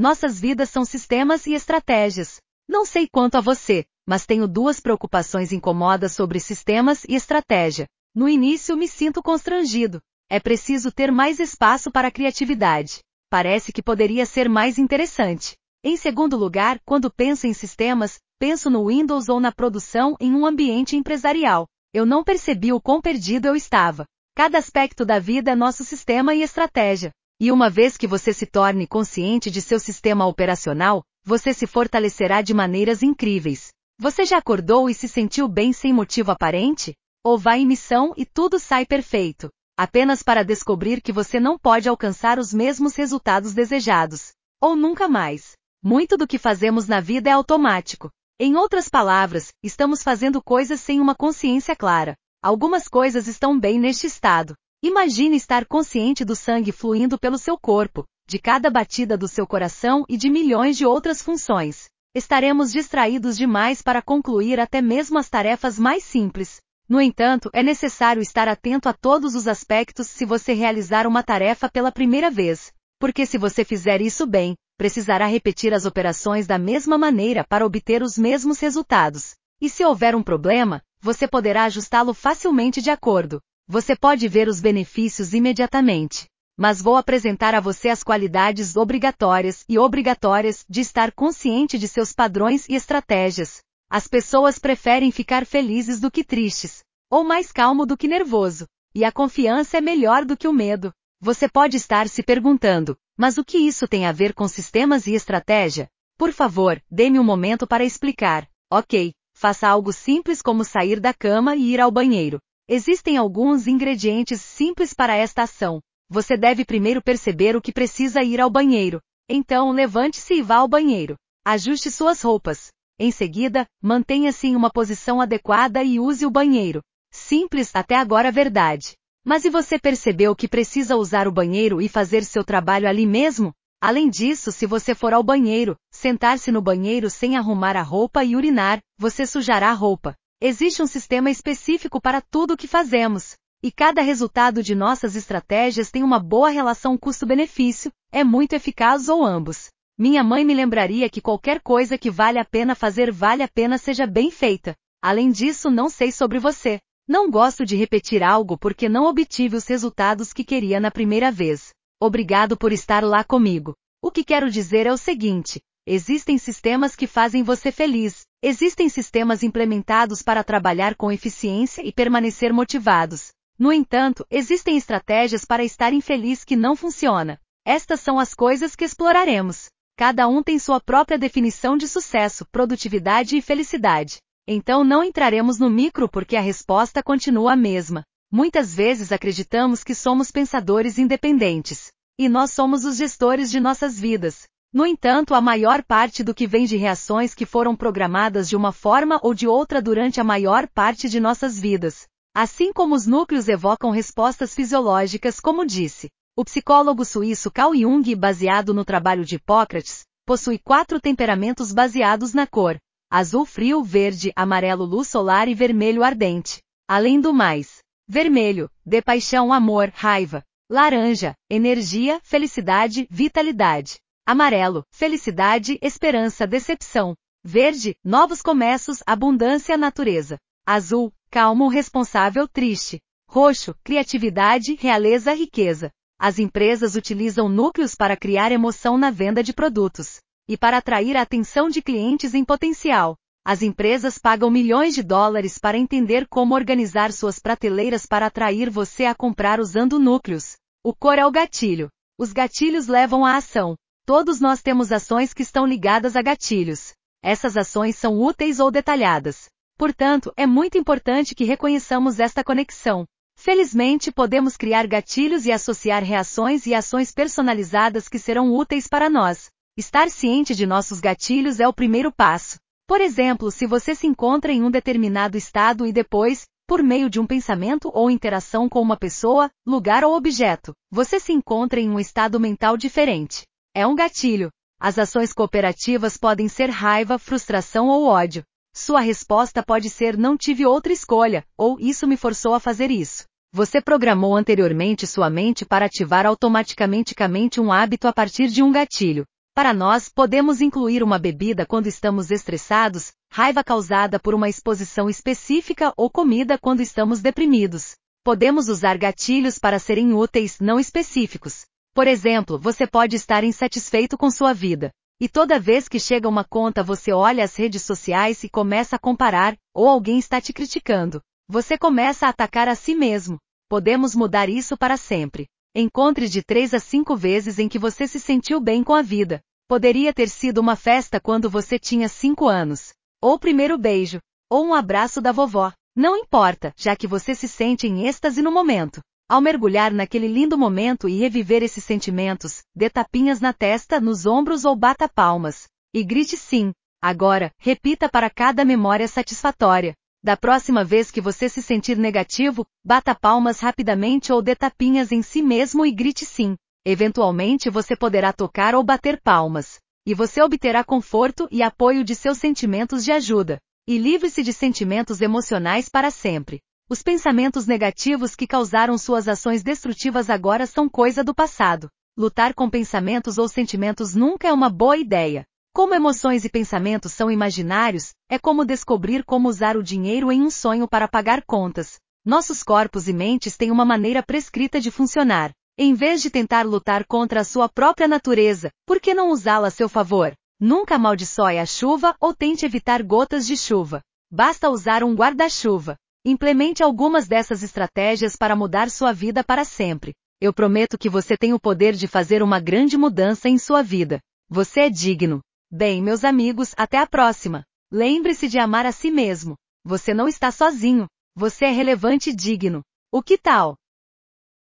Nossas vidas são sistemas e estratégias. Não sei quanto a você, mas tenho duas preocupações incômodas sobre sistemas e estratégia. No início me sinto constrangido. É preciso ter mais espaço para a criatividade. Parece que poderia ser mais interessante. Em segundo lugar, quando penso em sistemas, penso no Windows ou na produção em um ambiente empresarial. Eu não percebi o quão perdido eu estava. Cada aspecto da vida é nosso sistema e estratégia. E uma vez que você se torne consciente de seu sistema operacional, você se fortalecerá de maneiras incríveis. Você já acordou e se sentiu bem sem motivo aparente? Ou vai em missão e tudo sai perfeito, apenas para descobrir que você não pode alcançar os mesmos resultados desejados. Ou nunca mais. Muito do que fazemos na vida é automático. Em outras palavras, estamos fazendo coisas sem uma consciência clara. Algumas coisas estão bem neste estado, Imagine estar consciente do sangue fluindo pelo seu corpo, de cada batida do seu coração e de milhões de outras funções. Estaremos distraídos demais para concluir até mesmo as tarefas mais simples. No entanto, é necessário estar atento a todos os aspectos se você realizar uma tarefa pela primeira vez, porque se você fizer isso bem, precisará repetir as operações da mesma maneira para obter os mesmos resultados. E se houver um problema, você poderá ajustá-lo facilmente de acordo. Você pode ver os benefícios imediatamente. Mas vou apresentar a você as qualidades obrigatórias e obrigatórias de estar consciente de seus padrões e estratégias. As pessoas preferem ficar felizes do que tristes, ou mais calmo do que nervoso. E a confiança é melhor do que o medo. Você pode estar se perguntando, mas o que isso tem a ver com sistemas e estratégia? Por favor, dê-me um momento para explicar. Ok, faça algo simples como sair da cama e ir ao banheiro. Existem alguns ingredientes simples para esta ação. Você deve primeiro perceber o que precisa ir ao banheiro. Então, levante-se e vá ao banheiro. Ajuste suas roupas. Em seguida, mantenha-se em uma posição adequada e use o banheiro. Simples até agora verdade. Mas e você percebeu que precisa usar o banheiro e fazer seu trabalho ali mesmo? Além disso, se você for ao banheiro, sentar-se no banheiro sem arrumar a roupa e urinar, você sujará a roupa. Existe um sistema específico para tudo o que fazemos. E cada resultado de nossas estratégias tem uma boa relação custo-benefício, é muito eficaz ou ambos. Minha mãe me lembraria que qualquer coisa que vale a pena fazer vale a pena seja bem feita. Além disso, não sei sobre você. Não gosto de repetir algo porque não obtive os resultados que queria na primeira vez. Obrigado por estar lá comigo. O que quero dizer é o seguinte: existem sistemas que fazem você feliz, Existem sistemas implementados para trabalhar com eficiência e permanecer motivados. No entanto, existem estratégias para estar infeliz que não funciona. Estas são as coisas que exploraremos. Cada um tem sua própria definição de sucesso, produtividade e felicidade. Então não entraremos no micro porque a resposta continua a mesma. Muitas vezes acreditamos que somos pensadores independentes. E nós somos os gestores de nossas vidas. No entanto, a maior parte do que vem de reações que foram programadas de uma forma ou de outra durante a maior parte de nossas vidas. Assim como os núcleos evocam respostas fisiológicas, como disse o psicólogo suíço Carl Jung, baseado no trabalho de Hipócrates, possui quatro temperamentos baseados na cor: azul frio, verde, amarelo luz solar e vermelho ardente. Além do mais, vermelho, de paixão, amor, raiva, laranja, energia, felicidade, vitalidade. Amarelo, felicidade, esperança, decepção. Verde, novos começos, abundância, natureza. Azul, calmo, responsável, triste. Roxo, criatividade, realeza, riqueza. As empresas utilizam núcleos para criar emoção na venda de produtos e para atrair a atenção de clientes em potencial. As empresas pagam milhões de dólares para entender como organizar suas prateleiras para atrair você a comprar usando núcleos. O cor é o gatilho. Os gatilhos levam à ação. Todos nós temos ações que estão ligadas a gatilhos. Essas ações são úteis ou detalhadas. Portanto, é muito importante que reconheçamos esta conexão. Felizmente, podemos criar gatilhos e associar reações e ações personalizadas que serão úteis para nós. Estar ciente de nossos gatilhos é o primeiro passo. Por exemplo, se você se encontra em um determinado estado e depois, por meio de um pensamento ou interação com uma pessoa, lugar ou objeto, você se encontra em um estado mental diferente. É um gatilho. As ações cooperativas podem ser raiva, frustração ou ódio. Sua resposta pode ser não tive outra escolha, ou isso me forçou a fazer isso. Você programou anteriormente sua mente para ativar automaticamente um hábito a partir de um gatilho. Para nós, podemos incluir uma bebida quando estamos estressados, raiva causada por uma exposição específica ou comida quando estamos deprimidos. Podemos usar gatilhos para serem úteis, não específicos. Por exemplo, você pode estar insatisfeito com sua vida. E toda vez que chega uma conta você olha as redes sociais e começa a comparar, ou alguém está te criticando. Você começa a atacar a si mesmo. Podemos mudar isso para sempre. Encontre de três a cinco vezes em que você se sentiu bem com a vida. Poderia ter sido uma festa quando você tinha cinco anos. Ou primeiro beijo. Ou um abraço da vovó. Não importa, já que você se sente em êxtase no momento. Ao mergulhar naquele lindo momento e reviver esses sentimentos, dê tapinhas na testa, nos ombros ou bata palmas. E grite sim. Agora, repita para cada memória satisfatória. Da próxima vez que você se sentir negativo, bata palmas rapidamente ou dê tapinhas em si mesmo e grite sim. Eventualmente você poderá tocar ou bater palmas. E você obterá conforto e apoio de seus sentimentos de ajuda. E livre-se de sentimentos emocionais para sempre. Os pensamentos negativos que causaram suas ações destrutivas agora são coisa do passado. Lutar com pensamentos ou sentimentos nunca é uma boa ideia. Como emoções e pensamentos são imaginários, é como descobrir como usar o dinheiro em um sonho para pagar contas. Nossos corpos e mentes têm uma maneira prescrita de funcionar. Em vez de tentar lutar contra a sua própria natureza, por que não usá-la a seu favor? Nunca amaldiçoe a chuva ou tente evitar gotas de chuva. Basta usar um guarda-chuva. Implemente algumas dessas estratégias para mudar sua vida para sempre. Eu prometo que você tem o poder de fazer uma grande mudança em sua vida. Você é digno. Bem, meus amigos, até a próxima. Lembre-se de amar a si mesmo. Você não está sozinho. Você é relevante e digno. O que tal?